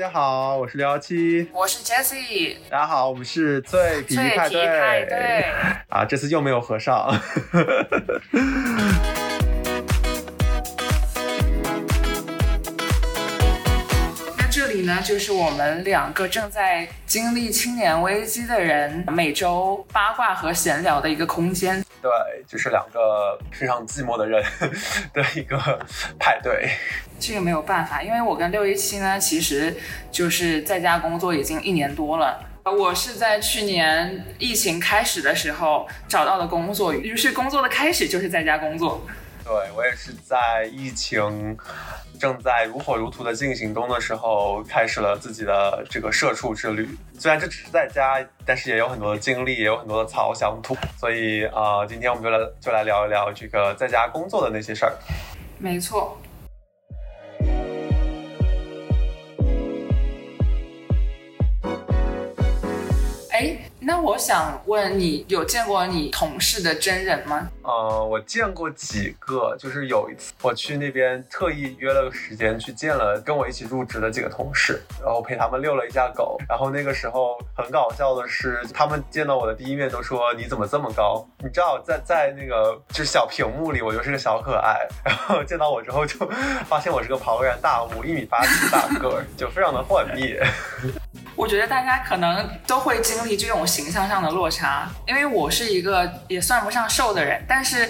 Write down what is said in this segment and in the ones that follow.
家好，我是六幺七，我是 Jessie，大家好，我们是脆皮派对派对。啊，这次又没有和尚。里呢，就是我们两个正在经历青年危机的人每周八卦和闲聊的一个空间。对，就是两个非常寂寞的人 的一个派对。这个没有办法，因为我跟六一七呢，其实就是在家工作已经一年多了。我是在去年疫情开始的时候找到的工作，于是工作的开始就是在家工作。对我也是在疫情正在如火如荼的进行中的时候，开始了自己的这个社畜之旅。虽然这只是在家，但是也有很多的经历，也有很多的草想吐。所以啊、今天我们就来就来聊一聊这个在家工作的那些事儿。没错。那我想问你，有见过你同事的真人吗？呃，我见过几个，就是有一次我去那边特意约了个时间去见了跟我一起入职的几个同事，然后陪他们遛了一下狗。然后那个时候很搞笑的是，他们见到我的第一面都说你怎么这么高？你知道在在那个就是小屏幕里我就是个小可爱，然后见到我之后就发现我是个庞然大物，一米八几大个儿，就非常的幻灭。我觉得大家可能都会经历这种形象上的落差，因为我是一个也算不上瘦的人，但是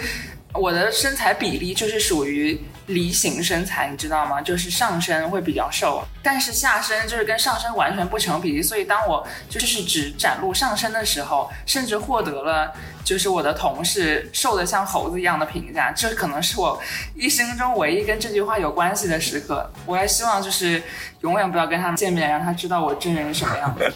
我的身材比例就是属于梨形身材，你知道吗？就是上身会比较瘦，但是下身就是跟上身完全不成比例，所以当我就是只展露上身的时候，甚至获得了就是我的同事瘦的像猴子一样的评价，这可能是我一生中唯一跟这句话有关系的时刻。我还希望就是永远不要跟他们见面，让他知道我真人是什么样子。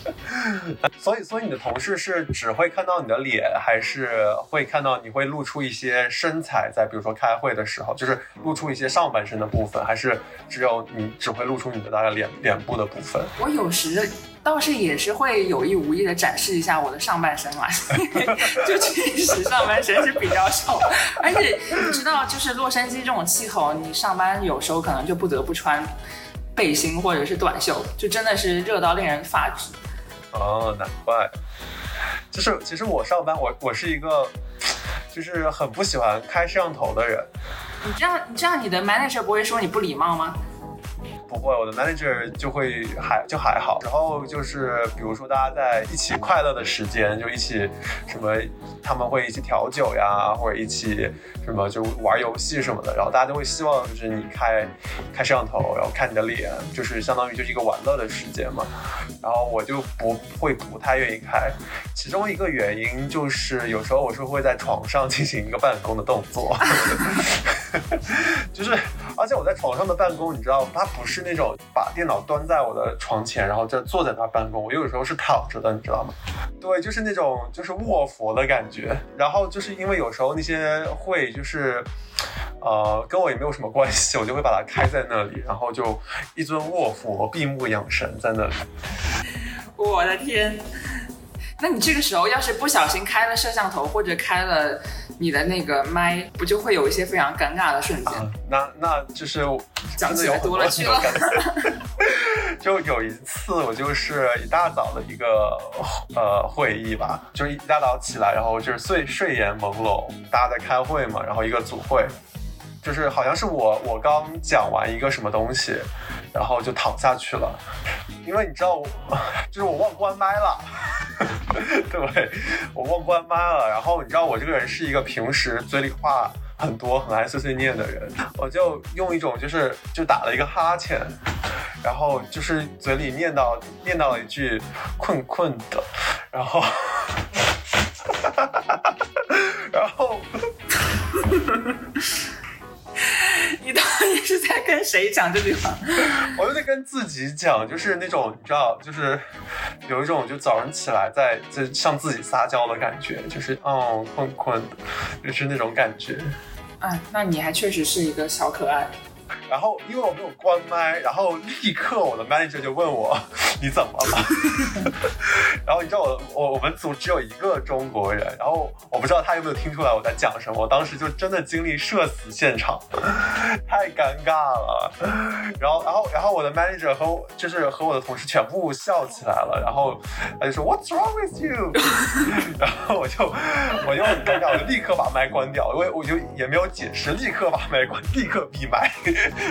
所以，所以你的同事是只会看到你的脸，还是会看到你会露出一些身材在，比如说开会的时候，就是露出一些上半身的部分，还是只有你只会露出你的大概脸脸部的部分？我有时倒是也是会有意无意的展示一下我的上半身啦，就确实上半身是比较瘦，而且你知道，就是洛杉矶这种气候，你上班有时候可能就不得不穿背心或者是短袖，就真的是热到令人发指。哦，难怪。就是其实我上班，我我是一个，就是很不喜欢开摄像头的人。你这样，你这样，你的 manager 不会说你不礼貌吗？不会，我的 manager 就会还就还好。然后就是比如说大家在一起快乐的时间，就一起什么，他们会一起调酒呀，或者一起什么就玩游戏什么的。然后大家都会希望就是你开开摄像头，然后看你的脸，就是相当于就是一个玩乐的时间嘛。然后我就不会不太愿意开，其中一个原因就是有时候我是会在床上进行一个办公的动作，就是而且我在床上的办公，你知道，它不是那种把电脑端在我的床前，然后就坐在那办公，我有时候是躺着的，你知道吗？对，就是那种就是卧佛的感觉。然后就是因为有时候那些会就是。呃，跟我也没有什么关系，我就会把它开在那里，然后就一尊卧佛，闭目养神在那里。我的天！那你这个时候要是不小心开了摄像头或者开了你的那个麦，不就会有一些非常尴尬的瞬间？啊，那那就是讲的有多多了去了。就有一次，我就是一大早的一个呃会议吧，就是一大早起来，然后就是睡睡眼朦胧，大家在开会嘛，然后一个组会，就是好像是我我刚讲完一个什么东西，然后就躺下去了，因为你知道我就是我忘关麦了。对？我忘关麦了。然后你知道我这个人是一个平时嘴里话很多、很爱碎碎念的人，我就用一种就是就打了一个哈欠，然后就是嘴里念叨念叨了一句困困的，然后是在跟谁讲这句话？我就在跟自己讲，就是那种你知道，就是有一种就早上起来在在向自己撒娇的感觉，就是哦困困的，就是那种感觉。哎，那你还确实是一个小可爱。然后因为我没有关麦，然后立刻我的 manager 就问我你怎么了？然后你知道我我我们组只有一个中国人，然后我不知道他有没有听出来我在讲什么，我当时就真的经历社死现场，太尴尬了。然后然后然后我的 manager 和我就是和我的同事全部笑起来了，然后他就说 What's wrong with you？然后我就我就很尴尬，我就立刻把麦关掉，因为我就也没有解释，立刻把麦关，立刻闭麦，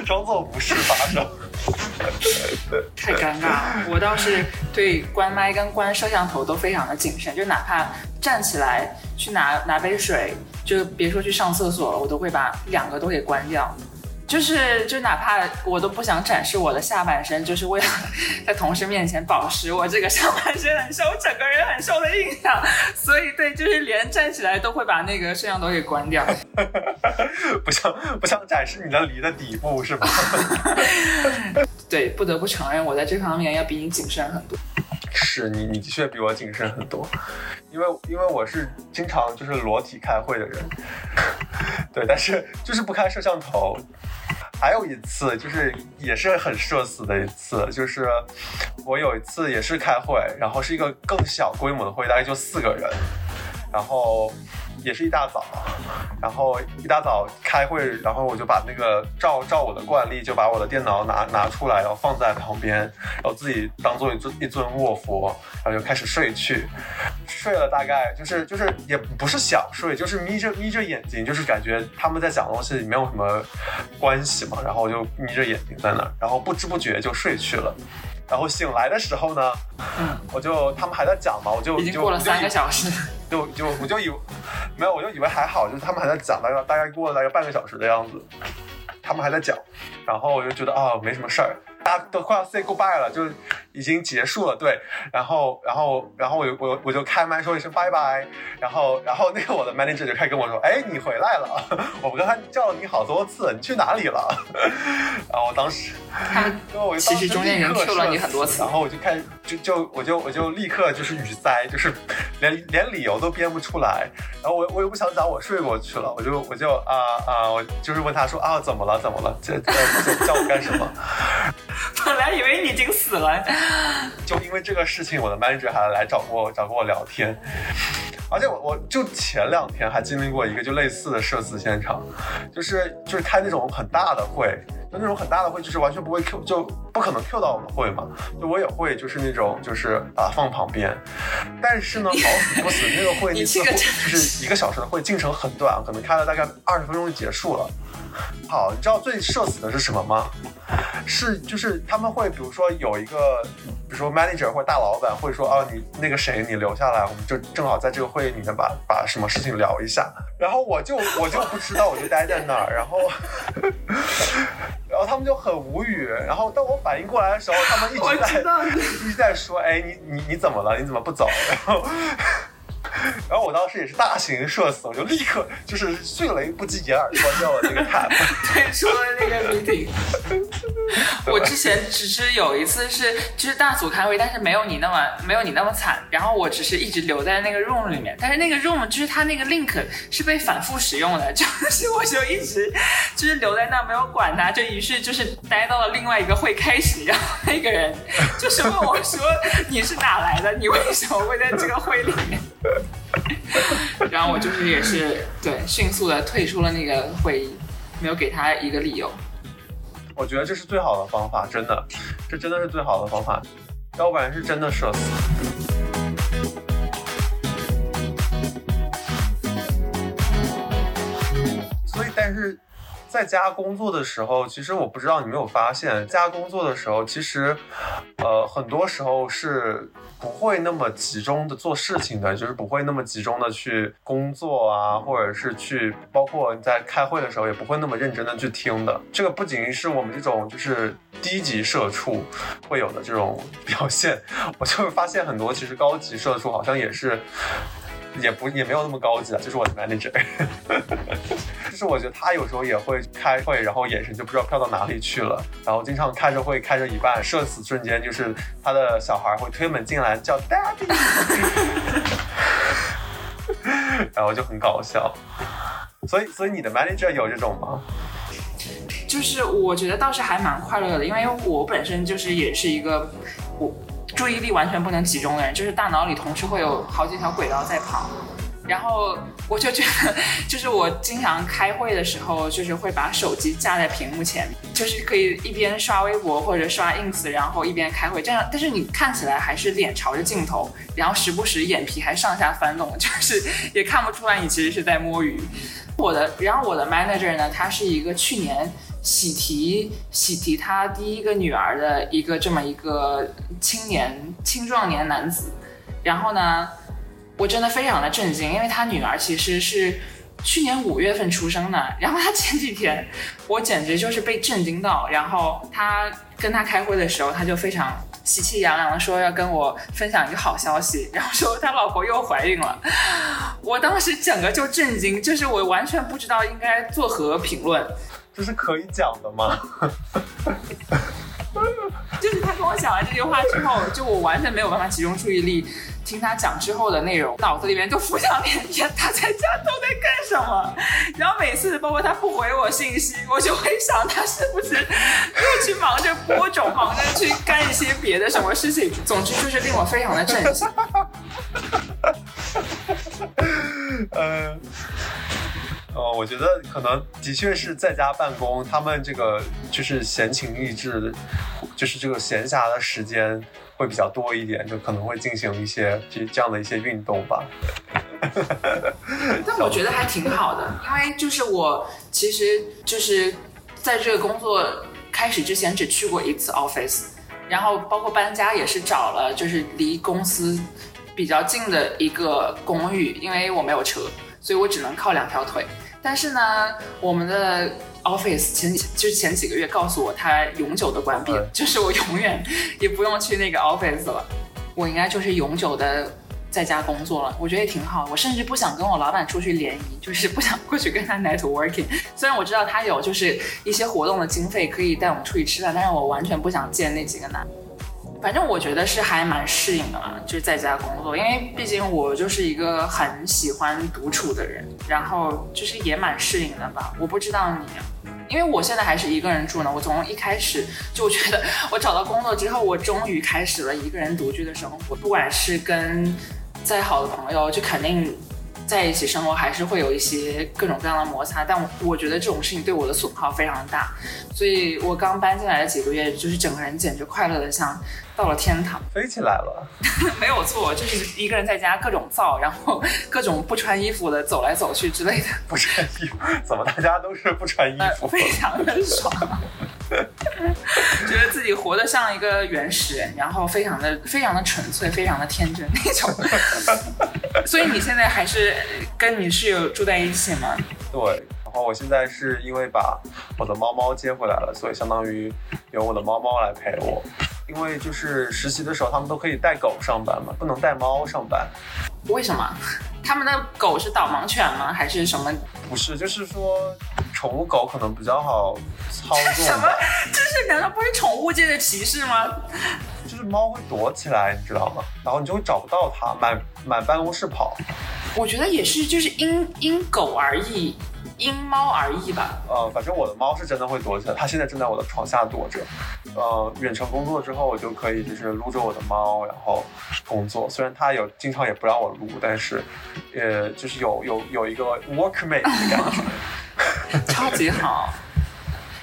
装作无事发生。太尴尬了，我倒是对关麦跟关摄像头都非常的谨慎，就哪怕站起来去拿拿杯水，就别说去上厕所了，我都会把两个都给关掉。就是就哪怕我都不想展示我的下半身，就是为了在同事面前保持我这个上半身很瘦、整个人很瘦的印象。所以对，就是连站起来都会把那个摄像头给关掉。不想不想展示你的梨的底部是吧？对，不得不承认，我在这方面要比你谨慎很多。是你，你的确比我谨慎很多，因为因为我是经常就是裸体开会的人，对，但是就是不开摄像头。还有一次就是也是很社死的一次，就是我有一次也是开会，然后是一个更小规模的会，大概就四个人，然后。也是一大早，然后一大早开会，然后我就把那个照照我的惯例，就把我的电脑拿拿出来，然后放在旁边，然后自己当做一尊一尊卧佛，然后就开始睡去。睡了大概就是就是也不是想睡，就是眯着眯着眼睛，就是感觉他们在讲东西没有什么关系嘛，然后我就眯着眼睛在那儿，然后不知不觉就睡去了。然后醒来的时候呢，嗯，我就他们还在讲嘛，我就已经过了三个小时，就就我就以没有，我就以为还好，就是他们还在讲，大概大概过了大概半个小时的样子，他们还在讲，然后我就觉得啊没什么事儿。大家都快要 say goodbye 了，就已经结束了，对。然后，然后，然后我我我就开麦说一声拜拜。然后，然后那个我的 manager 就开始跟我说：“哎，你回来了，我们刚才叫了你好多次，你去哪里了？” 然后我当时，他们其实中间已经 Q 了你很多次。然后我就开始就就我就我就立刻就是语塞，就是连连理由都编不出来。然后我我又不想讲我睡过去了，我就我就啊啊，我就是问他说啊怎么了怎么了？这这叫我干什么？本来以为你已经死了，就因为这个事情，我的 manager 还来找过找过我聊天，而且我我就前两天还经历过一个就类似的社死现场，就是就是开那种很大的会，就那种很大的会，就是完全不会 Q，就不可能 Q 到我们会嘛，就我也会就是那种就是把它放旁边，但是呢好死不死那个会 一次就是一个小时的会进程很短，可能开了大概二十分钟就结束了。好，你知道最社死的是什么吗？是就是他们会比如说有一个，比如说 manager 或大老板会说哦，你那个谁你留下来，我们就正好在这个会议里面把把什么事情聊一下。然后我就我就不知道，我就待在那儿，然后 然后他们就很无语。然后当我反应过来的时候，他们一直在 一直在说，哎，你你你怎么了？你怎么不走？然后。然后我当时也是大型社死，我就立刻就是迅雷不及掩耳关掉了那个 tab，退出了那个 meeting。我之前只是有一次是就是大组开会，但是没有你那么没有你那么惨。然后我只是一直留在那个 room 里面，但是那个 room 就是它那个 link 是被反复使用的，就是我就一直就是留在那没有管它，就于是就是待到了另外一个会开始，然后那个人就是问 我说你是哪来的？你为什么会在这个会里面？然后我就是也是对，迅速的退出了那个会议，没有给他一个理由。我觉得这是最好的方法，真的，这真的是最好的方法，要不然是真的社死。所以，但是在家工作的时候，其实我不知道你没有发现，在家工作的时候，其实，呃，很多时候是。不会那么集中的做事情的，就是不会那么集中的去工作啊，或者是去，包括你在开会的时候，也不会那么认真的去听的。这个不仅是我们这种就是低级社畜会有的这种表现，我就是发现很多其实高级社畜好像也是。也不也没有那么高级啊，就是我的 manager，就是我觉得他有时候也会开会，然后眼神就不知道飘到哪里去了，然后经常开着会开着一半，社死瞬间就是他的小孩会推门进来叫 daddy，然后就很搞笑。所以所以你的 manager 有这种吗？就是我觉得倒是还蛮快乐的，因为我本身就是也是一个我注意力完全不能集中的人，就是大脑里同时会有好几条轨道在跑。然后我就觉得，就是我经常开会的时候，就是会把手机架在屏幕前，就是可以一边刷微博或者刷 ins，然后一边开会。这样，但是你看起来还是脸朝着镜头，然后时不时眼皮还上下翻动，就是也看不出来你其实是在摸鱼。我的，然后我的 manager 呢，他是一个去年喜提喜提他第一个女儿的一个这么一个青年青壮年男子，然后呢。我真的非常的震惊，因为他女儿其实是去年五月份出生的。然后他前几天，我简直就是被震惊到。然后他跟他开会的时候，他就非常喜气洋洋的说要跟我分享一个好消息，然后说他老婆又怀孕了。我当时整个就震惊，就是我完全不知道应该作何评论。这是可以讲的吗？就是他跟我讲完这句话之后，就我完全没有办法集中注意力。听他讲之后的内容，脑子里面就浮想联翩，他在家都在干什么？然后每次包括他不回我信息，我就会想他是不是又去忙着播种，忙着去干一些别的什么事情。总之就是令我非常的震惊。嗯，哦，我觉得可能的确是在家办公，他们这个就是闲情逸致，就是这个闲暇的时间。会比较多一点，就可能会进行一些这这样的一些运动吧。但我觉得还挺好的，因为就是我其实就是在这个工作开始之前只去过一次 office，然后包括搬家也是找了就是离公司比较近的一个公寓，因为我没有车，所以我只能靠两条腿。但是呢，我们的。Office 前几就是前几个月告诉我，它永久的关闭，就是我永远也不用去那个 Office 了，我应该就是永久的在家工作了。我觉得也挺好，我甚至不想跟我老板出去联谊，就是不想过去跟他 networking。虽然我知道他有就是一些活动的经费可以带我们出去吃饭，但是我完全不想见那几个男。反正我觉得是还蛮适应的嘛，就是在家工作，因为毕竟我就是一个很喜欢独处的人，然后就是也蛮适应的吧。我不知道你，因为我现在还是一个人住呢。我从一开始就觉得，我找到工作之后，我终于开始了一个人独居的生活。不管是跟再好的朋友，就肯定。在一起生活还是会有一些各种各样的摩擦，但我我觉得这种事情对我的损耗非常大，所以我刚搬进来的几个月，就是整个人简直快乐的像到了天堂，飞起来了，没有错，就是一个人在家各种造，然后各种不穿衣服的走来走去之类的。不穿衣服？怎么大家都是不穿衣服？非常的爽。觉得自己活得像一个原始人，然后非常的非常的纯粹，非常的天真那种。所以你现在还是跟你室友住在一起吗？对，然后我现在是因为把我的猫猫接回来了，所以相当于有我的猫猫来陪我。因为就是实习的时候，他们都可以带狗上班嘛，不能带猫上班。为什么？他们的狗是导盲犬吗？还是什么？不是，就是说宠物狗可能比较好操作。什么？这是难道不是宠物界的歧视吗？就是猫会躲起来，你知道吗？然后你就会找不到它，满满办公室跑。我觉得也是，就是因因狗而异。因猫而异吧。呃，反正我的猫是真的会躲起来，它现在正在我的床下躲着。呃，远程工作之后，我就可以就是撸着我的猫，然后工作。虽然它有经常也不让我撸，但是，呃，就是有有有一个 workmate 的感觉，超级好。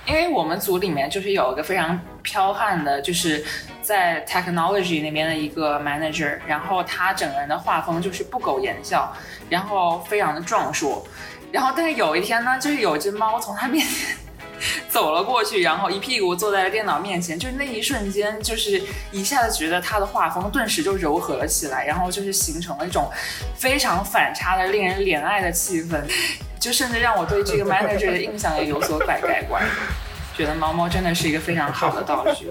因为我们组里面就是有一个非常彪悍的，就是在 technology 那边的一个 manager，然后他整个人的画风就是不苟言笑，然后非常的壮硕。然后，但是有一天呢，就是有只猫从他面前走了过去，然后一屁股坐在了电脑面前，就是那一瞬间，就是一下子觉得他的画风顿时就柔和了起来，然后就是形成了一种非常反差的、令人怜爱的气氛，就甚至让我对这个 manager 的印象也有所改改观，觉得猫猫真的是一个非常好的道具。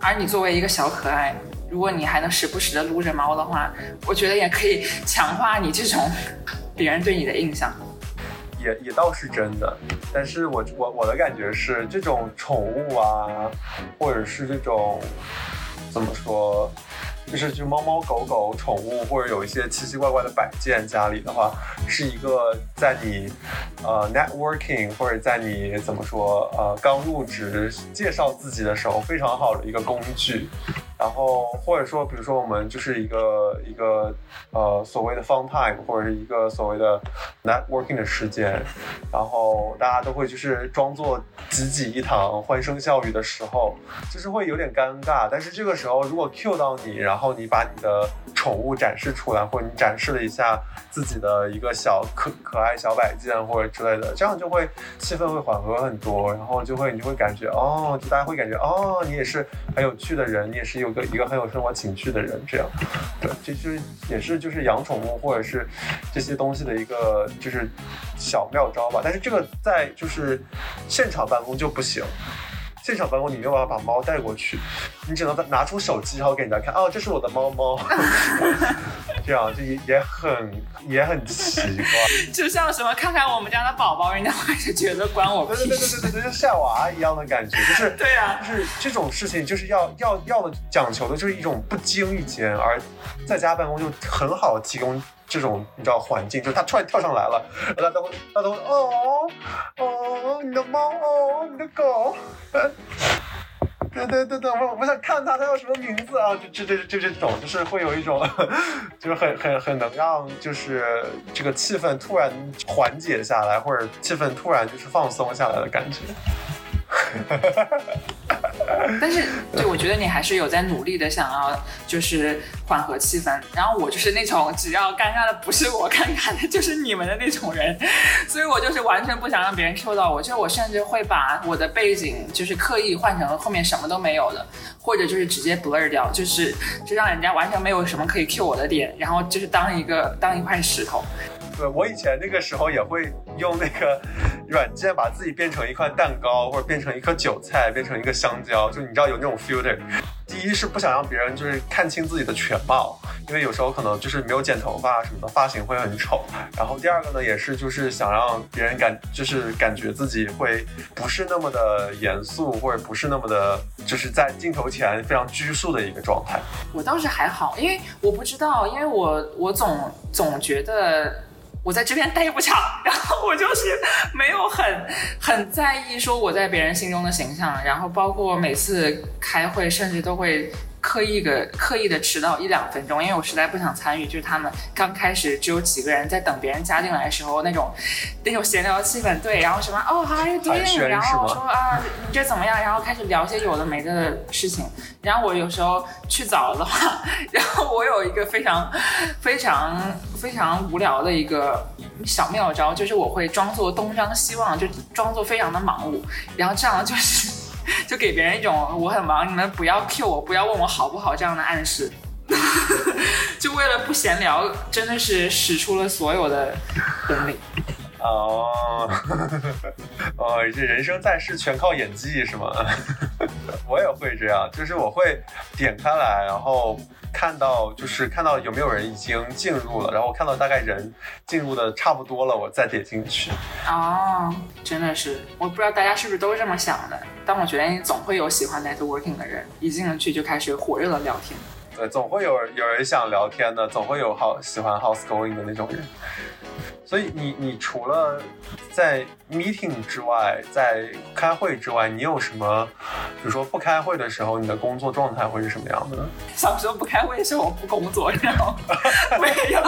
而你作为一个小可爱，如果你还能时不时的撸着猫的话，我觉得也可以强化你这种。别人对你的印象，也也倒是真的，但是我我我的感觉是，这种宠物啊，或者是这种怎么说，就是就猫猫狗狗宠物或者有一些奇奇怪怪的摆件家里的话，是一个在你呃 networking 或者在你怎么说呃刚入职介绍自己的时候非常好的一个工具。然后或者说，比如说我们就是一个一个呃所谓的 fun time，或者是一个所谓的 networking 的时间，然后大家都会就是装作挤挤一堂、欢声笑语的时候，就是会有点尴尬。但是这个时候如果 cue 到你，然后你把你的宠物展示出来，或者你展示了一下自己的一个小可可爱小摆件或者之类的，这样就会气氛会缓和很多，然后就会你就会感觉哦，就大家会感觉哦，你也是很有趣的人，你也是有。一个一个很有生活情趣的人，这样，对，这就是也是就是养宠物或者是这些东西的一个就是小妙招吧。但是这个在就是现场办公就不行。现场办公你没有办法把猫带过去，你只能拿出手机然后给人家看，哦，这是我的猫猫，这样就也也很也很奇怪，就像什么看看我们家的宝宝，人家会觉得管我屁事，对对对对对，就晒娃一样的感觉，就是 对呀，就是这种事情就是要要要的讲求的就是一种不经意间，而在家办公就很好提供。这种你知道环境，就是它突然跳上来了，大家都会，大家都会哦哦，你的猫哦，你的狗，对对对对，我我想看它，它叫什么名字啊？就这这这这种，就是会有一种，就是很很很能让就是这个气氛突然缓解下来，或者气氛突然就是放松下来的感觉。哈哈哈哈哈但是，对我觉得你还是有在努力的，想要就是缓和气氛。然后我就是那种只要尴尬的不是我尴尬的，就是你们的那种人，所以我就是完全不想让别人 Q 到我。就我甚至会把我的背景就是刻意换成后面什么都没有的，或者就是直接 blur 掉，就是就让人家完全没有什么可以 Q 我的点，然后就是当一个当一块石头。对我以前那个时候也会用那个软件把自己变成一块蛋糕，或者变成一颗韭菜，变成一个香蕉，就你知道有那种 filter。第一是不想让别人就是看清自己的全貌，因为有时候可能就是没有剪头发什么的，发型会很丑。然后第二个呢，也是就是想让别人感就是感觉自己会不是那么的严肃，或者不是那么的就是在镜头前非常拘束的一个状态。我倒是还好，因为我不知道，因为我我总总觉得。我在这边待不长，然后我就是没有很很在意说我在别人心中的形象，然后包括每次开会，甚至都会。刻意的刻意的迟到一两分钟，因为我实在不想参与，就是他们刚开始只有几个人在等别人加进来的时候那种那种闲聊气氛，对，然后什么哦，How are you 然后说啊，你这怎么样？然后开始聊些有的没的事情。然后我有时候去早了的话，然后我有一个非常非常非常无聊的一个小妙招，就是我会装作东张西望，就装作非常的忙碌，然后这样就是。就给别人一种我很忙，你们不要 Q 我，不要问我好不好这样的暗示。就为了不闲聊，真的是使出了所有的本领。哦，哦，这人生在世全靠演技是吗？我也会这样，就是我会点开来，然后。看到就是看到有没有人已经进入了，然后看到大概人进入的差不多了，我再点进去。哦，真的是，我不知道大家是不是都这么想的，但我觉得总会有喜欢 networking 的人，一进去就开始火热的聊天。对，总会有有人想聊天的，总会有好喜欢 house going 的那种人。所以你你除了在 meeting 之外，在开会之外，你有什么？比如说不开会的时候，你的工作状态会是什么样的？小时候不开会的时候我不工作，然后 没有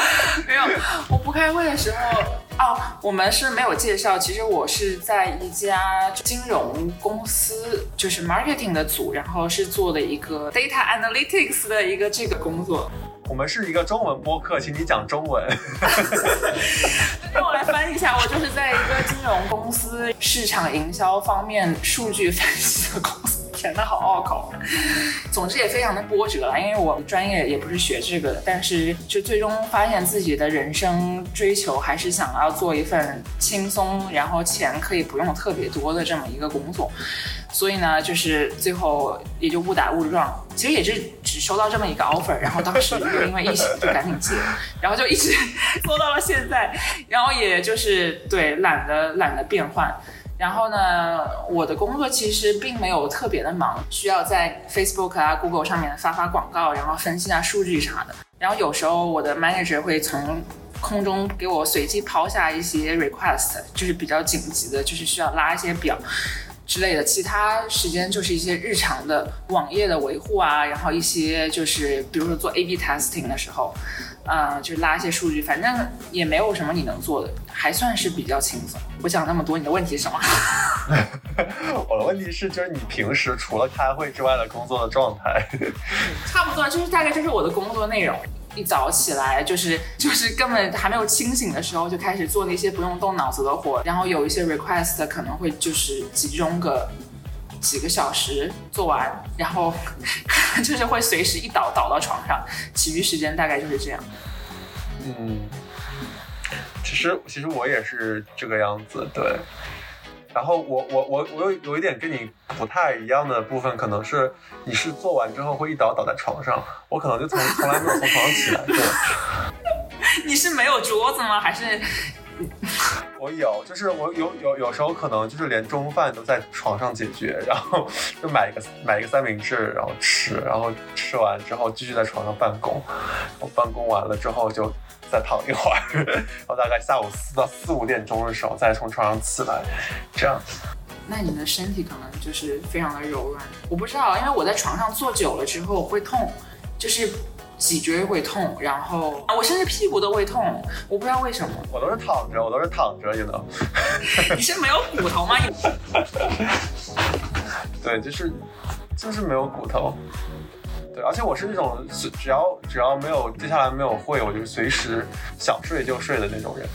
没有，我不开会的时候哦，我们是没有介绍。其实我是在一家金融公司，就是 marketing 的组，然后是做的一个 data analytics 的一个这个工作。我们是一个中文播客，请你讲中文。让我来翻译一下，我就是在一个金融公司市场营销方面数据分析的公司。显得，好拗口。总之也非常的波折了，因为我专业也不是学这个的，但是就最终发现自己的人生追求还是想要做一份轻松，然后钱可以不用特别多的这么一个工作。所以呢，就是最后也就误打误撞，其实也是只收到这么一个 offer，然后当时就因为疫情就赶紧接，然后就一直 拖到了现在，然后也就是对懒得懒得变换，然后呢，我的工作其实并没有特别的忙，需要在 Facebook 啊、Google 上面发发广告，然后分析下数据啥的。然后有时候我的 manager 会从空中给我随机抛下一些 request，就是比较紧急的，就是需要拉一些表之类的。其他时间就是一些日常的网页的维护啊，然后一些就是比如说做 A/B testing 的时候。啊，就是拉一些数据，反正也没有什么你能做的，还算是比较轻松。我讲那么多，你的问题是什么？我的问题是，就是你平时除了开会之外的工作的状态。差不多，就是大概就是我的工作内容。一早起来就是就是根本还没有清醒的时候，就开始做那些不用动脑子的活，然后有一些 request 可能会就是集中个。几个小时做完，然后 就是会随时一倒倒到床上，其余时间大概就是这样。嗯，其实其实我也是这个样子，对。然后我我我我有有一点跟你不太一样的部分，可能是你是做完之后会一倒倒在床上，我可能就从从来没有从床上起来过。你是没有桌子吗？还是？我有，就是我有有有时候可能就是连中饭都在床上解决，然后就买一个买一个三明治，然后吃，然后吃完之后继续在床上办公，我办公完了之后就再躺一会儿，然后大概下午四到四五点钟的时候再从床上起来，这样。那你的身体可能就是非常的柔软，我不知道，因为我在床上坐久了之后会痛，就是。脊椎会痛，然后我甚至屁股都会痛，我不知道为什么。我都是躺着，我都是躺着，也能。你是没有骨头吗？对，就是就是没有骨头。对，而且我是那种只要只要没有接下来没有会，我就随时想睡就睡的那种人。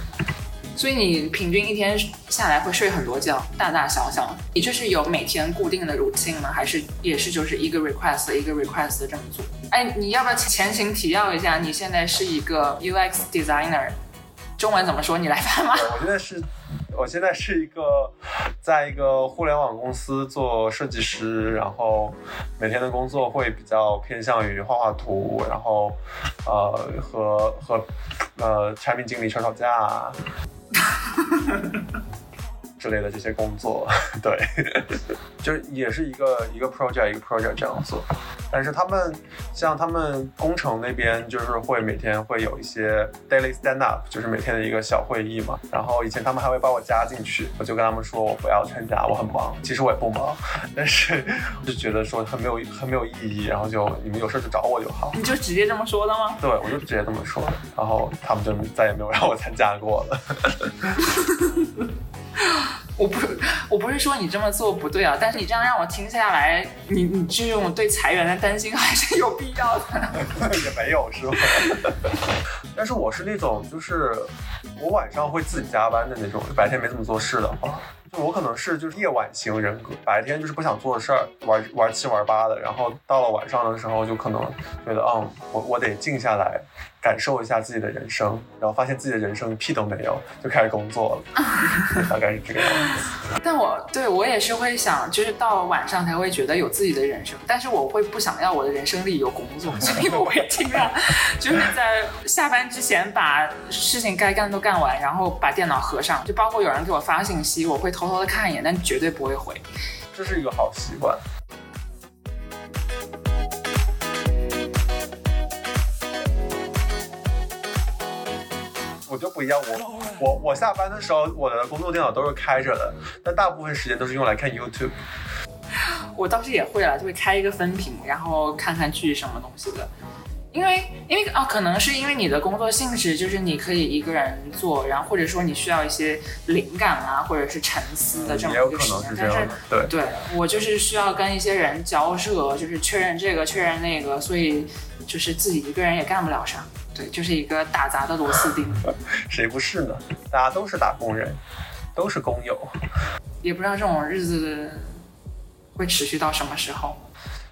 所以你平均一天下来会睡很多觉，大大小小。你这是有每天固定的 routine 吗？还是也是就是一个 request 一个 request 这么做？哎，你要不要前情提要一下？你现在是一个 UX designer，中文怎么说？你来翻吗？我觉得是，我现在是一个在一个互联网公司做设计师，然后每天的工作会比较偏向于画画图，然后呃和和呃产品经理吵吵架。之类的这些工作，对，就是也是一个一个 project 一个 project 这样做，但是他们像他们工程那边就是会每天会有一些 daily stand up，就是每天的一个小会议嘛。然后以前他们还会把我加进去，我就跟他们说我不要参加，我很忙。其实我也不忙，但是就觉得说很没有很没有意义。然后就你们有事就找我就好。你就直接这么说的吗？对，我就直接这么说。然后他们就再也没有让我参加过了。我不，我不是说你这么做不对啊，但是你这样让我听下来，你你这种对裁员的担心还是有必要的。也没有是吧？但是我是那种，就是我晚上会自己加班的那种，白天没怎么做事的话。就我可能是就是夜晚型人格，白天就是不想做事儿，玩玩七玩八的，然后到了晚上的时候就可能觉得，嗯，我我得静下来，感受一下自己的人生，然后发现自己的人生屁都没有，就开始工作了，大概是这个样子。但我对我也是会想，就是到晚上才会觉得有自己的人生，但是我会不想要我的人生里有工作，所以我会尽量就是在下班之前把事情该干都干完，然后把电脑合上，就包括有人给我发信息，我会。偷偷的看一眼，但绝对不会回。这是一个好习惯。我就不一样，我我我下班的时候，我的工作电脑都是开着的，但大部分时间都是用来看 YouTube。我倒是也会了，就会开一个分屏，然后看看剧什么东西的。因为，因为啊，可能是因为你的工作性质，就是你可以一个人做，然后或者说你需要一些灵感啊，或者是沉思的这么一个时间。但是，对，对我就是需要跟一些人交涉，就是确认这个，确认那个，所以就是自己一个人也干不了啥。对，就是一个打杂的螺丝钉。谁不是呢？大家都是打工人，都是工友。也不知道这种日子会持续到什么时候。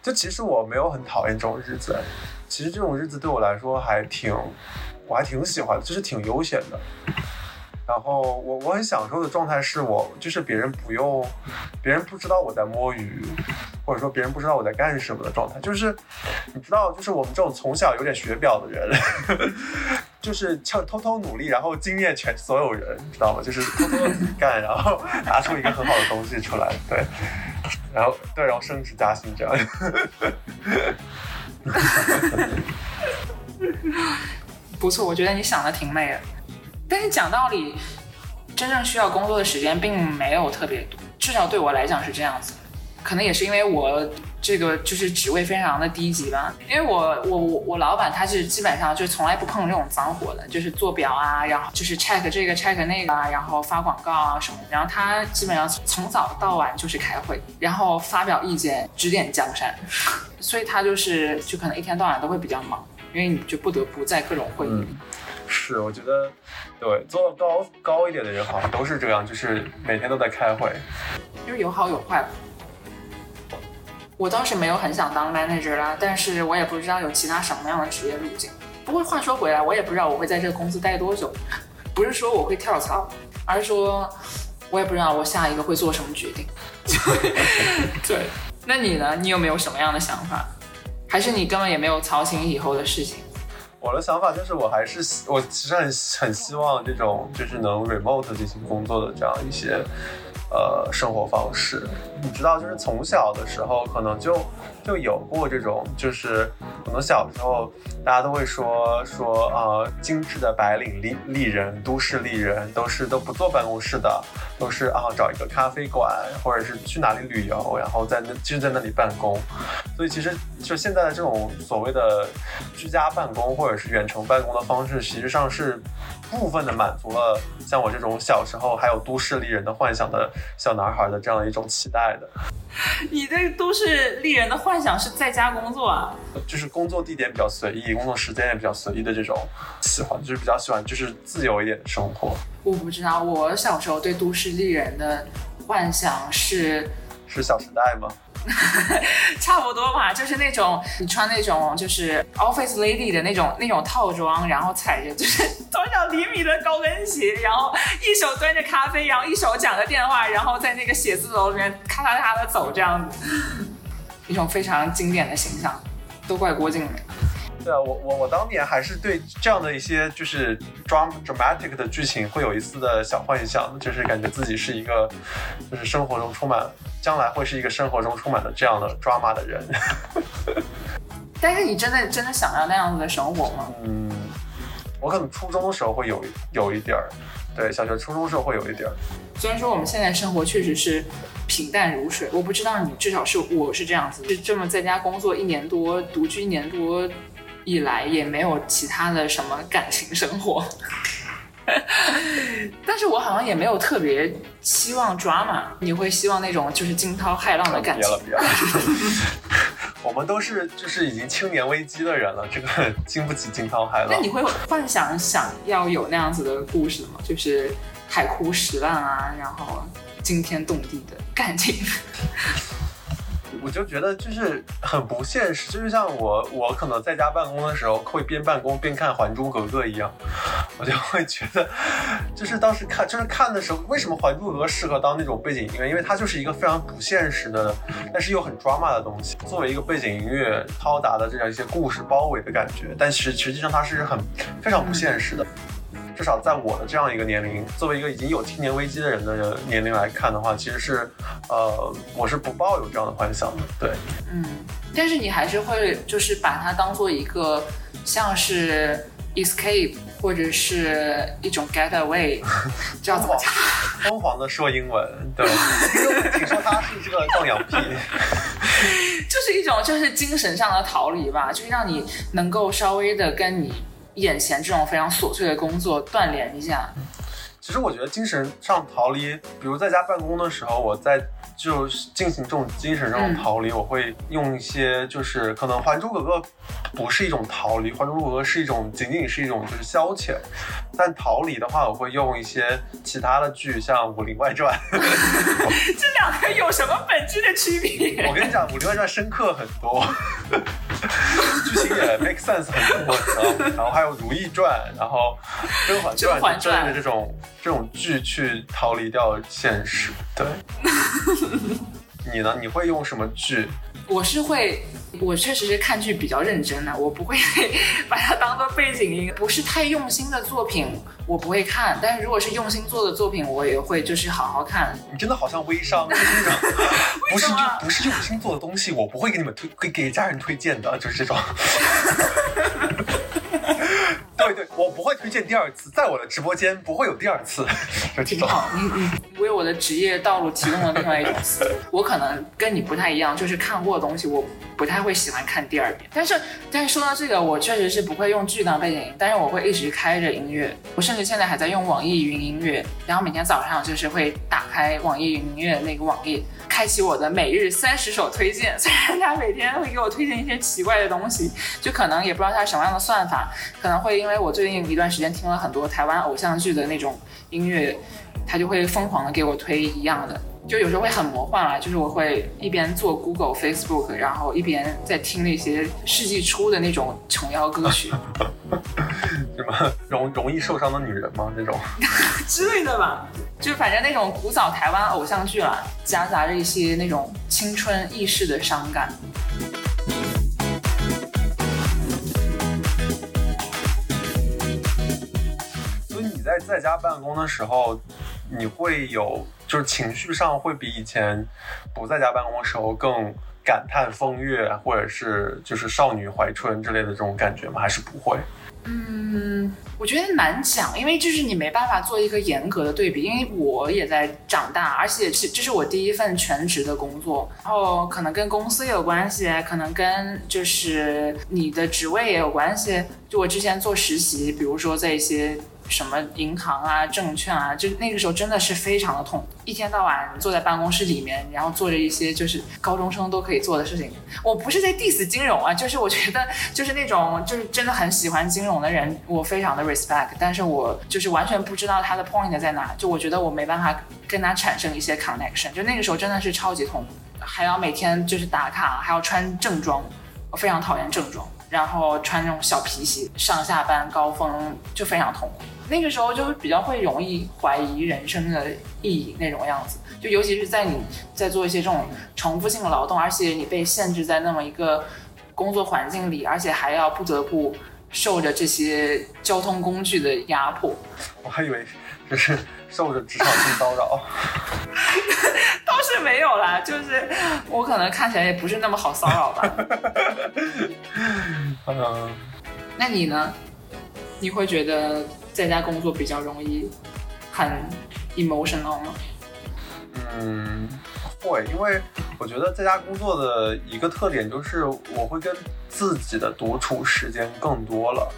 就其实我没有很讨厌这种日子。其实这种日子对我来说还挺，我还挺喜欢的，就是挺悠闲的。然后我我很享受的状态是我就是别人不用，别人不知道我在摸鱼，或者说别人不知道我在干什么的状态。就是你知道，就是我们这种从小有点学表的人。就是悄偷偷努力，然后惊艳全所有人，知道吗？就是偷偷干，然后拿出一个很好的东西出来，对，然后对，然后升职加薪这样。不错，我觉得你想的挺美的。但是讲道理，真正需要工作的时间并没有特别多，至少对我来讲是这样子。可能也是因为我这个就是职位非常的低级吧，因为我我我我老板他是基本上就从来不碰这种脏活的，就是做表啊，然后就是 check 这个 check 那个啊，然后发广告啊什么，然后他基本上从早到晚就是开会，然后发表意见，指点江山，所以他就是就可能一天到晚都会比较忙，因为你就不得不在各种会议里。是，我觉得对做高高一点的人好像都是这样，就是每天都在开会，就是有好有坏。我倒是没有很想当 manager 啦，但是我也不知道有其他什么样的职业路径。不过话说回来，我也不知道我会在这个公司待多久。不是说我会跳槽，而是说，我也不知道我下一个会做什么决定。对，那你呢？你有没有什么样的想法？还是你根本也没有操心以后的事情？我的想法就是，我还是我其实很很希望这种就是能 remote 进行工作的这样一些。呃，生活方式，你知道，就是从小的时候可能就就有过这种，就是可能小时候大家都会说说啊，精致的白领丽丽人，都市丽人都是都不坐办公室的，都是啊找一个咖啡馆或者是去哪里旅游，然后在那就在那里办公。所以其实就现在的这种所谓的居家办公或者是远程办公的方式，实际上是。部分的满足了像我这种小时候还有都市丽人的幻想的小男孩的这样一种期待的。你对都市丽人的幻想是在家工作啊？就是工作地点比较随意，工作时间也比较随意的这种喜欢，就是比较喜欢就是自由一点的生活。我不知道，我小时候对都市丽人的幻想是是小时代吗？差不多吧，就是那种你穿那种就是 office lady 的那种那种套装，然后踩着就是多少厘米的高跟鞋，然后一手端着咖啡，然后一手讲着电话，然后在那个写字楼里面咔嚓咔的走这样子，一种非常经典的形象，都怪郭靖美。对啊，我我我当年还是对这样的一些就是 dram dramatic 的剧情会有一丝的小幻想，就是感觉自己是一个就是生活中充满将来会是一个生活中充满了这样的 drama 的人。但是你真的真的想要那样子的生活吗？嗯，我可能初中的时候会有有一点儿，对，小学初中时候会有一点儿。虽然说我们现在生活确实是平淡如水，我不知道你至少是我是这样子，就这么在家工作一年多，独居一年多。以来也没有其他的什么感情生活，但是我好像也没有特别期望 drama。你会希望那种就是惊涛骇浪的感情？别了别了，我们都是就是已经青年危机的人了，这个 经不起惊涛骇浪。那你会幻想想要有那样子的故事吗？就是海枯石烂啊，然后惊天动地的感情。我就觉得就是很不现实，就是像我，我可能在家办公的时候会边办公边看《还珠格格》一样，我就会觉得，就是当时看，就是看的时候，为什么《还珠格格》适合当那种背景音乐？因为它就是一个非常不现实的，但是又很 drama 的东西，作为一个背景音乐，嘈杂的这样一些故事包围的感觉，但实实际上它是很非常不现实的。至少在我的这样一个年龄，作为一个已经有青年危机的人的年龄来看的话，其实是，呃，我是不抱有这样的幻想的。对，嗯，但是你还是会就是把它当做一个像是 escape 或者是一种 get away，这样子讲。疯狂的说英文，对，听说他是这个放羊屁，就是一种就是精神上的逃离吧，就是让你能够稍微的跟你。眼前这种非常琐碎的工作锻炼一下。其实我觉得精神上逃离，比如在家办公的时候，我在就进行这种精神上的逃离，我会用一些就是可能《还珠格格》不是一种逃离，《还珠格格》是一种仅仅是一种就是消遣。但逃离的话，我会用一些其他的剧，像《武林外传》。这两个有什么本质的区别？我跟你讲，《武林外传》深刻很多。剧情也 make sense 很多，然后还有《如懿传》，然后《甄嬛传》之类的这种这种剧去逃离掉现实。对，你呢？你会用什么剧？我是会，我确实是看剧比较认真的，我不会 把它当做背景音。不是太用心的作品，我不会看。但是如果是用心做的作品，我也会就是好好看。你真的好像微商，就是那种不是就不是用心做的东西，我不会给你们推，会给家人推荐的，就是这种。对对，我不会推荐第二次，在我的直播间不会有第二次，就这种。挺好，你你为我的职业道路提供了另外一种思路。我可能跟你不太一样，就是看过的东西，我不太会喜欢看第二遍。但是，但是说到这个，我确实是不会用剧当背景音，但是我会一直开着音乐。我甚至现在还在用网易云音乐，然后每天早上就是会打开网易云音乐那个网页，开启我的每日三十首推荐。虽然他每天会给我推荐一些奇怪的东西，就可能也不知道他什么样的算法，可能会因为我最近一段时间听了很多台湾偶像剧的那种音乐，他就会疯狂的给我推一样的。就有时候会很魔幻啊，就是我会一边做 Google、Facebook，然后一边在听那些世纪初的那种琼瑶歌曲 什么容容易受伤的女人吗？这种。之类的吧。就反正那种古早台湾偶像剧啦，夹杂着一些那种青春易逝的伤感。所以你在在家办公的时候，你会有就是情绪上会比以前不在家办公的时候更感叹风月，或者是就是少女怀春之类的这种感觉吗？还是不会？嗯，我觉得难讲，因为就是你没办法做一个严格的对比，因为我也在长大，而且这这是我第一份全职的工作，然后可能跟公司也有关系，可能跟就是你的职位也有关系。就我之前做实习，比如说在一些什么银行啊、证券啊，就那个时候真的是非常的痛，一天到晚坐在办公室里面，然后做着一些就是高中生都可以做的事情。我不是在 diss 金融啊，就是我觉得就是那种就是真的很喜欢金融的人，我非常的 respect，但是我就是完全不知道他的 point 在哪，就我觉得我没办法跟他产生一些 connection，就那个时候真的是超级痛，还要每天就是打卡，还要穿正装，我非常讨厌正装。然后穿那种小皮鞋，上下班高峰就非常痛苦。那个时候就比较会容易怀疑人生的意义那种样子，就尤其是在你在做一些这种重复性劳动，而且你被限制在那么一个工作环境里，而且还要不得不受着这些交通工具的压迫。我还以为就是受着职场性骚扰。倒是没有啦，就是我可能看起来也不是那么好骚扰吧。嗯，那你呢？你会觉得在家工作比较容易很 emotional 吗？嗯，会，因为我觉得在家工作的一个特点就是我会跟自己的独处时间更多了。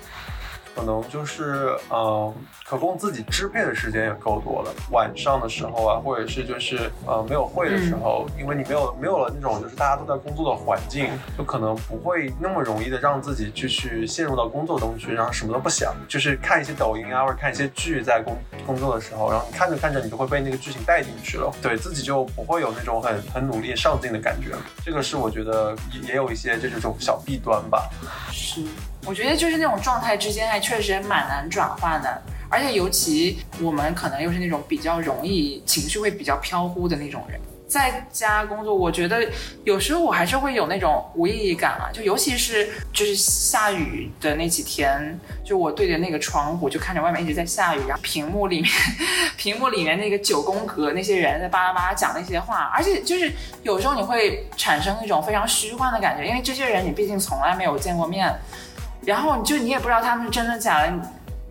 可能就是嗯，可供自己支配的时间也够多了。晚上的时候啊，或者是就是呃没有会的时候，因为你没有没有了那种就是大家都在工作的环境，就可能不会那么容易的让自己继续陷入到工作中去，然后什么都不想，就是看一些抖音啊，或者看一些剧，在工工作的时候，然后你看着看着，你就会被那个剧情带进去了，对自己就不会有那种很很努力上进的感觉。这个是我觉得也也有一些就这种小弊端吧。是，我觉得就是那种状态之间还确实蛮难转换的，而且尤其我们可能又是那种比较容易情绪会比较飘忽的那种人，在家工作，我觉得有时候我还是会有那种无意义感啊，就尤其是就是下雨的那几天，就我对着那个窗户就看着外面一直在下雨，然后屏幕里面 屏幕里面那个九宫格那些人在巴拉巴拉讲那些话，而且就是有时候你会产生一种非常虚幻的感觉，因为这些人你毕竟从来没有见过面。然后你就你也不知道他们是真的假的，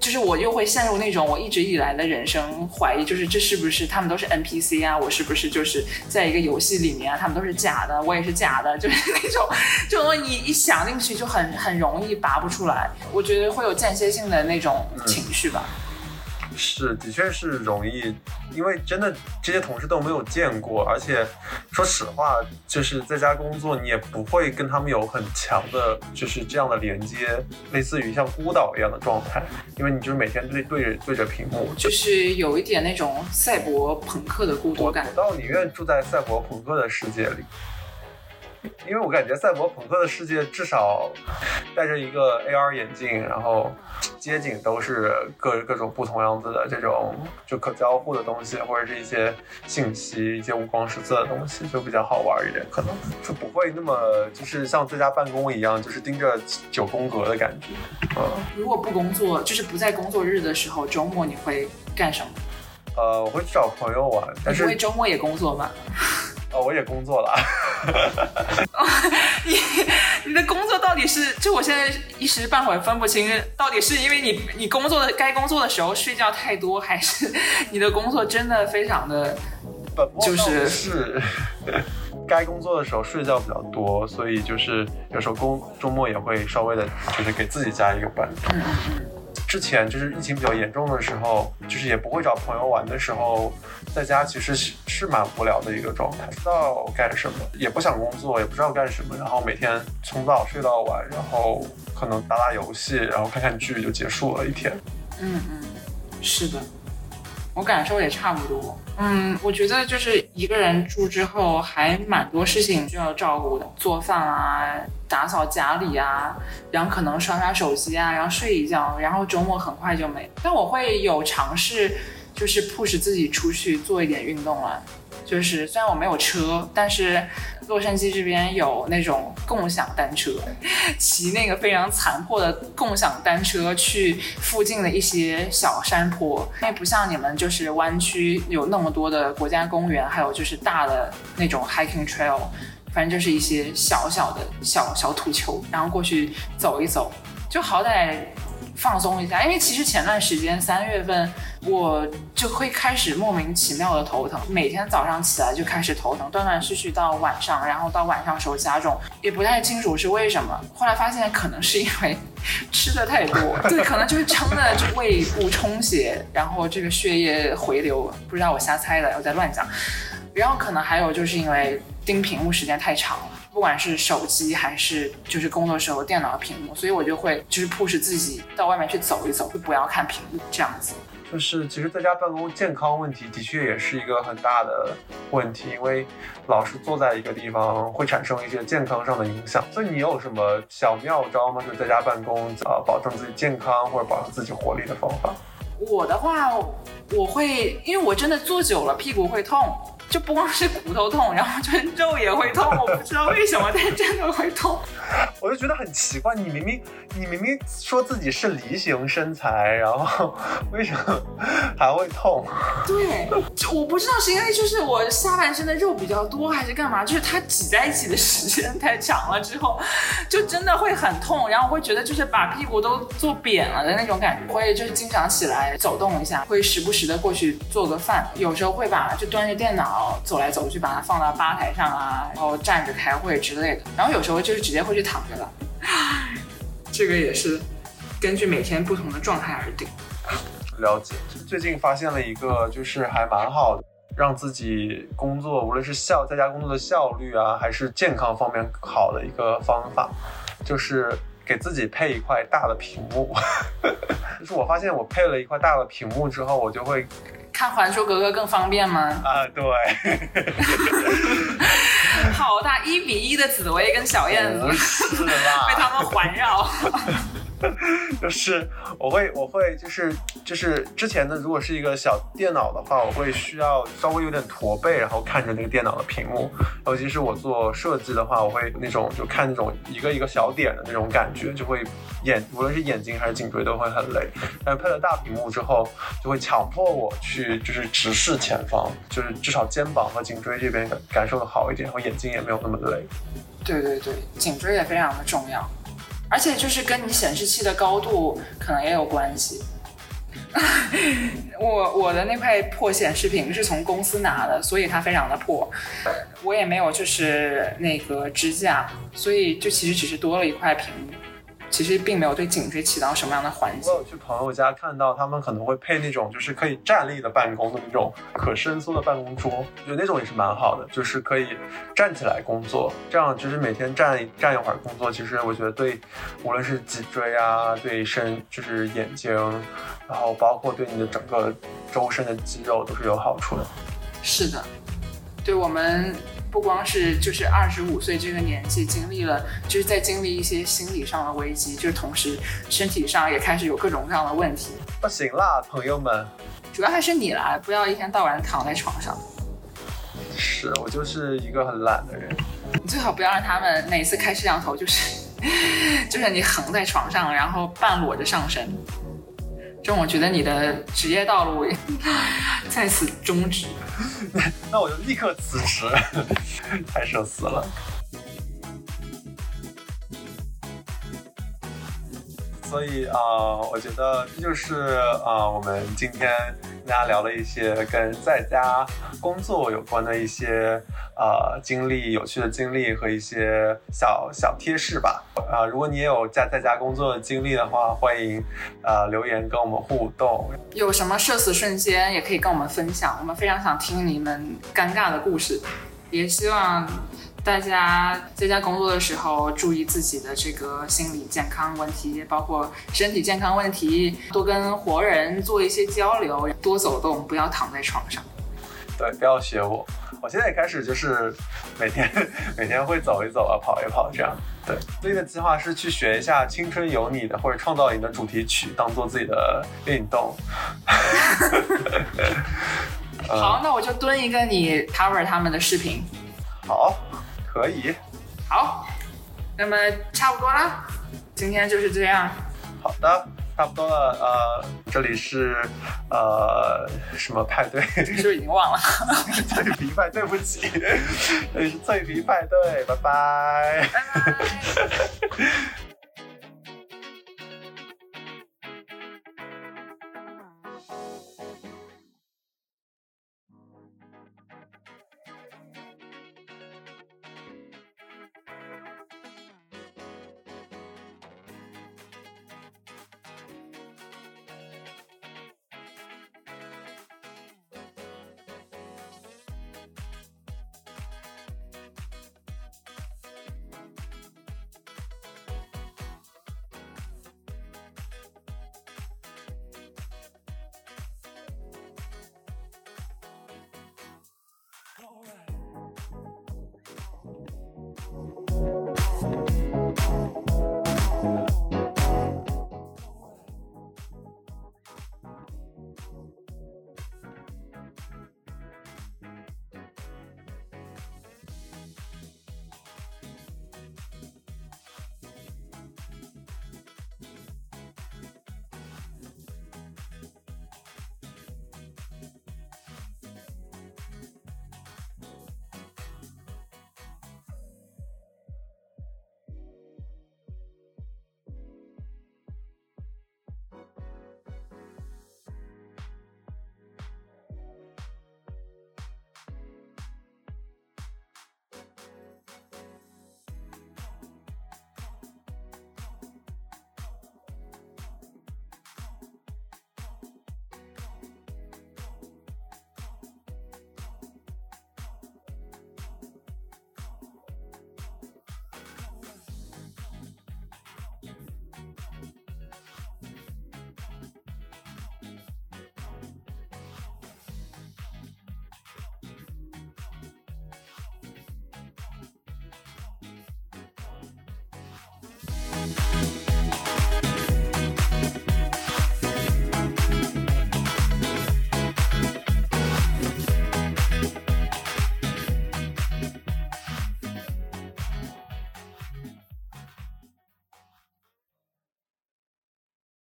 就是我又会陷入那种我一直以来的人生怀疑，就是这是不是他们都是 NPC 啊？我是不是就是在一个游戏里面啊？他们都是假的，我也是假的，就是那种，就你一想进去就很很容易拔不出来。我觉得会有间歇性的那种情绪吧。是，的确是容易，因为真的这些同事都没有见过，而且说实话，就是在家工作，你也不会跟他们有很强的，就是这样的连接，类似于像孤岛一样的状态，因为你就是每天对对着对着屏幕，就是有一点那种赛博朋克的孤独感我。倒宁愿住在赛博朋克的世界里。因为我感觉赛博朋克的世界至少戴着一个 AR 眼镜，然后街景都是各各种不同样子的这种就可交互的东西，或者是一些信息、一些五光十色的东西，就比较好玩一点，可能就不会那么就是像在家办公一样，就是盯着九宫格的感觉。嗯，如果不工作，就是不在工作日的时候，周末你会干什么？呃，我会去找朋友玩，但是周末也工作吗？哦，我也工作了。你你的工作到底是？就我现在一时半会儿分不清，到底是因为你你工作的该工作的时候睡觉太多，还是你的工作真的非常的本就是是 该工作的时候睡觉比较多，所以就是有时候工周末也会稍微的，就是给自己加一个班。之前就是疫情比较严重的时候，就是也不会找朋友玩的时候，在家其实是是蛮无聊的一个状态，不知道干什么，也不想工作，也不知道干什么，然后每天从早睡到晚，然后可能打打游戏，然后看看剧就结束了一天。嗯嗯，是的，我感受也差不多。嗯，我觉得就是一个人住之后，还蛮多事情需要照顾的，做饭啊，打扫家里啊，然后可能刷刷手机啊，然后睡一觉，然后周末很快就没。但我会有尝试，就是 push 自己出去做一点运动啊。就是虽然我没有车，但是洛杉矶这边有那种共享单车，骑那个非常残破的共享单车去附近的一些小山坡，因为不像你们就是湾区有那么多的国家公园，还有就是大的那种 hiking trail，反正就是一些小小的小小土丘，然后过去走一走，就好歹放松一下。因为其实前段时间三月份我就会开始莫名其妙的头疼，每天早上起来就开始头疼，断断续续到晚上，然后到晚上时候加重，也不太清楚是为什么。后来发现可能是因为 吃的太多，对，可能就是撑的就胃部充血，然后这个血液回流，不知道我瞎猜的，我在乱讲。然后可能还有就是因为盯屏幕时间太长了。不管是手机还是就是工作时候电脑的屏幕，所以我就会就是 push 自己到外面去走一走，就不要看屏幕这样子。就是其实在家办公健康问题的确也是一个很大的问题，因为老是坐在一个地方会产生一些健康上的影响。所以你有什么小妙招吗？就是在家办公啊，保证自己健康或者保证自己活力的方法？我的话，我会因为我真的坐久了屁股会痛。就不光是骨头痛，然后就是肉也会痛，我不知道为什么，但真的会痛。我就觉得很奇怪，你明明你明明说自己是梨形身材，然后为什么还会痛？对，就我不知道是因为就是我下半身的肉比较多，还是干嘛？就是它挤在一起的时间太长了之后，就真的会很痛，然后会觉得就是把屁股都坐扁了的那种感觉。会就是经常起来走动一下，会时不时的过去做个饭，有时候会把就端着电脑走来走去，把它放到吧台上啊，然后站着开会之类的。然后有时候就是直接会去躺着了。这个也是根据每天不同的状态而定。了解，最近发现了一个就是还蛮好的，让自己工作无论是效在家工作的效率啊，还是健康方面好的一个方法，就是给自己配一块大的屏幕。就是我发现我配了一块大的屏幕之后，我就会看《还珠格格》更方便吗？啊，对，好大一比一的紫薇跟小燕子，被他们环绕。就是我会我会就是就是之前的如果是一个小电脑的话，我会需要稍微有点驼背，然后看着那个电脑的屏幕。尤其是我做设计的话，我会那种就看那种一个一个小点的那种感觉，就会眼无论是眼睛还是颈椎都会很累。但是配了大屏幕之后，就会强迫我去就是直视前方，就是至少肩膀和颈椎这边感感受的好一点，然后眼睛也没有那么累。对对对，颈椎也非常的重要。而且就是跟你显示器的高度可能也有关系。我我的那块破显示屏是从公司拿的，所以它非常的破。我也没有就是那个支架，所以就其实只是多了一块屏幕。其实并没有对颈椎起到什么样的缓解。我有去朋友家看到，他们可能会配那种就是可以站立的办公的那种可伸缩的办公桌，我觉得那种也是蛮好的，就是可以站起来工作，这样就是每天站站一会儿工作，其实我觉得对无论是脊椎啊，对身就是眼睛，然后包括对你的整个周身的肌肉都是有好处的。是的，对我们不光是就是二十五岁这个年纪经历了，就是在经历一些心理上的危机，就是同时身体上也开始有各种各样的问题。不行啦，朋友们，主要还是你啦，不要一天到晚躺在床上。是我就是一个很懒的人。你最好不要让他们每次开摄像头就是 就是你横在床上，然后半裸着上身。就我觉得你的职业道路 在此终止。那我就立刻辞职，太社死了。所以啊、我觉得这就是啊、我们今天跟大家聊了一些跟在家工作有关的一些呃经历、有趣的经历和一些小小贴士吧。啊、如果你也有在在家工作的经历的话，欢迎呃留言跟我们互动。有什么社死瞬间也可以跟我们分享，我们非常想听你们尴尬的故事，也希望大家在家工作的时候注意自己的这个心理健康问题，包括身体健康问题，多跟活人做一些交流，多走动，不要躺在床上。对，不要学我。我现在也开始就是每天每天会走一走啊，跑一跑这样。对，最近的计划是去学一下《青春有你》的或者《创造营》的主题曲，当做自己的运动。嗯 好，那我就蹲一个你 cover 他们的视频。好，可以。好，那么差不多了，今天就是这样。好的，差不多了。呃，这里是呃什么派对？是不是已经忘了？脆皮派，对不起，这里是脆皮派对，拜拜。拜拜。